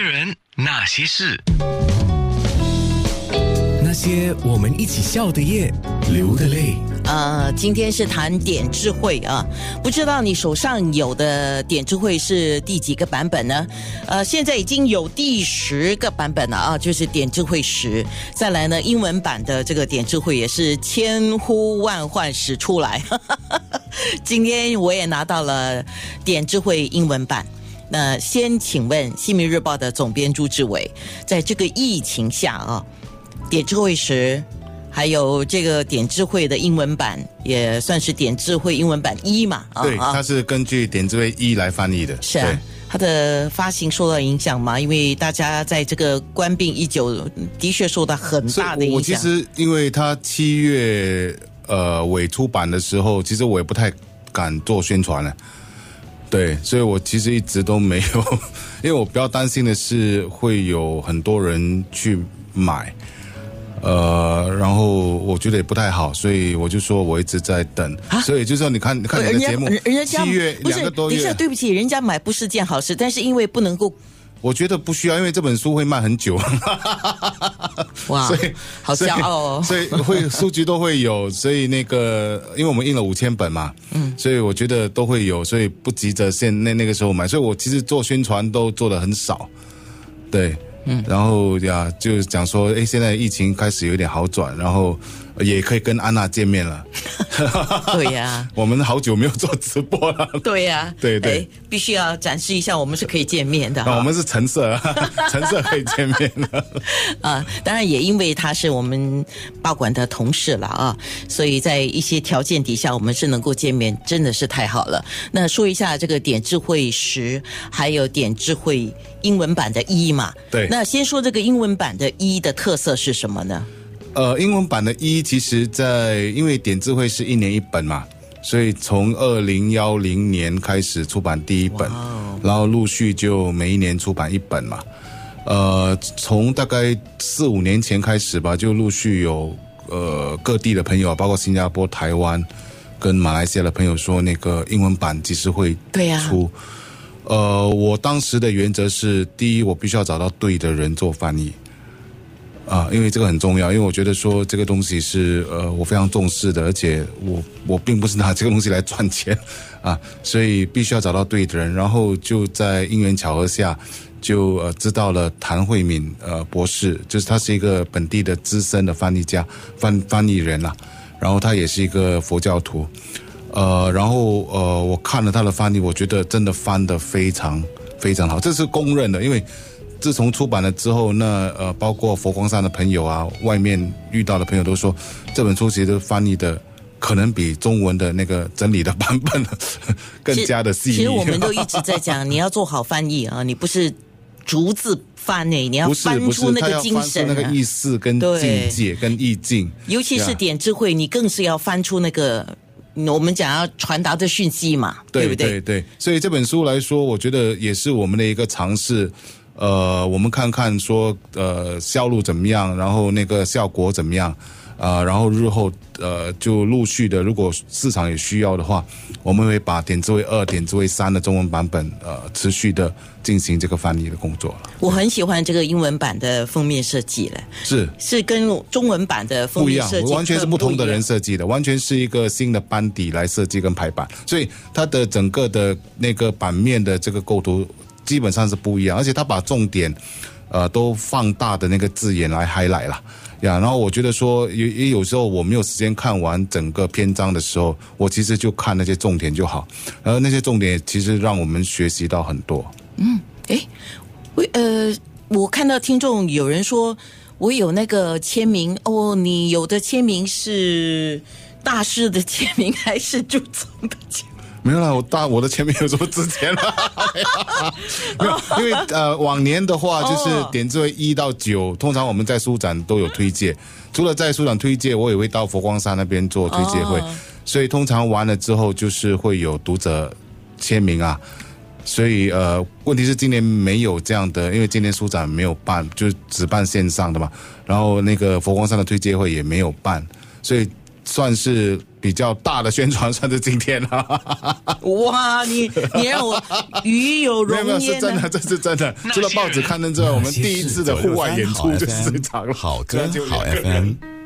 人那些事，那些我们一起笑的夜，流的泪。呃，今天是谈点智慧啊，不知道你手上有的点智慧是第几个版本呢？呃，现在已经有第十个版本了啊，就是点智慧十。再来呢，英文版的这个点智慧也是千呼万唤始出来。今天我也拿到了点智慧英文版。那先请问《新民日报》的总编朱志伟，在这个疫情下啊，点智慧时，还有这个点智慧的英文版，也算是点智慧英文版一嘛？啊对，啊它是根据点智慧一来翻译的。是啊。它的发行受到影响吗？因为大家在这个官病已久，的确受到很大的影响。我其实因为它七月呃尾出版的时候，其实我也不太敢做宣传了。对，所以我其实一直都没有，因为我比较担心的是会有很多人去买，呃，然后我觉得也不太好，所以我就说我一直在等。所以就是说，你看，你看你的人家节目，人人家七月不是两个多等一下，月，对不起，人家买不是件好事，但是因为不能够我觉得不需要，因为这本书会卖很久。哇 所以，好骄傲哦。所以会书局都会有，所以那个因为我们印了五千本嘛，嗯，所以我觉得都会有，所以不急着现那那个时候买，所以我其实做宣传都做的很少，对，嗯，然后呀，就讲说，哎，现在疫情开始有点好转，然后也可以跟安娜见面了，对呀、我们好久没有做直播了。对呀、对对哎必须要展示一下，我们是可以见面的我们是橙色，橙色可以见面的。啊，当然也因为他是我们报馆的同事了啊，所以在一些条件底下，我们是能够见面，真的是太好了。那说一下这个点智慧十，还有点智慧英文版的一嘛？对那先说这个英文版的一的特色是什么呢？呃，英文版的一，其实在因为点字会是一年一本嘛，所以从二零幺零年开始出版第一本，然后陆续就每一年出版一本嘛。呃，从大概四五年前开始吧，就陆续有呃各地的朋友，包括新加坡、台湾跟马来西亚的朋友说，那个英文版其实会出？呃，我当时的原则是，第一，我必须要找到对的人做翻译。啊，因为这个很重要，因为我觉得说这个东西是呃我非常重视的，而且我我并不是拿这个东西来赚钱啊，所以必须要找到对的人，然后就在因缘巧合下，就呃知道了谭慧敏呃博士，就是他是一个本地的资深的翻译家翻翻译人啦、然后他也是一个佛教徒，呃，然后呃我看了他的翻译，我觉得真的翻得非常非常好，这是公认的，因为。自从出版了之后，那呃，包括佛光山的朋友啊，外面遇到的朋友都说，这本书其实翻译的可能比中文的那个整理的版本 更加的细腻。其实我们都一直在讲，你要做好翻译啊，你不是逐字翻诶，你要翻出，那个精神、啊，那个意思跟境界跟意境，尤其是点智慧，你更是要翻出那个嗯我们讲要传达的讯息嘛，对不对？对对，所以这本书来说，我觉得也是我们的一个尝试。呃，我们看看说，呃，销路怎么样，然后那个效果怎么样，啊、然后日后呃就陆续的，如果市场有需要的话，我们会把点字为二、点字为三的中文版本呃持续的进行这个翻译的工作。了。我很喜欢这个英文版的封面设计了，是。是跟中文版的封不一样完全是不同的人设计的，完全是一个新的班底来设计跟排版，所以它的整个的那个版面的这个构图基本上是不一样，而且他把重点呃都放大的那个字眼来 highlight 啦。呀，然后我觉得说，也也有时候我没有时间看完整个篇章的时候，我其实就看那些重点就好，然后那些重点其实让我们学习到很多。嗯诶，我呃，我看到听众有人说我有那个签名哦，你有的签名是大师的签名还是朱总的签名？没有啦，我大我的前面有什么值钱了？没有，因为呃往年的话就是哦点字为一到九，通常我们在书展都有推介。除了在书展推介，我也会到佛光山那边做推介会，哦所以通常完了之后就是会有读者签名啊。所以呃，问题是今年没有这样的，因为今年书展没有办，就只办线上的嘛。然后那个佛光山的推介会也没有办，所以算是比较大的宣传，算是今天了。哇，你你让我与有没有没有，荣焉呢是真的，。这是真的。除了报纸刊登之外，我们第一次的户外演出就是这场了。好歌好 FM。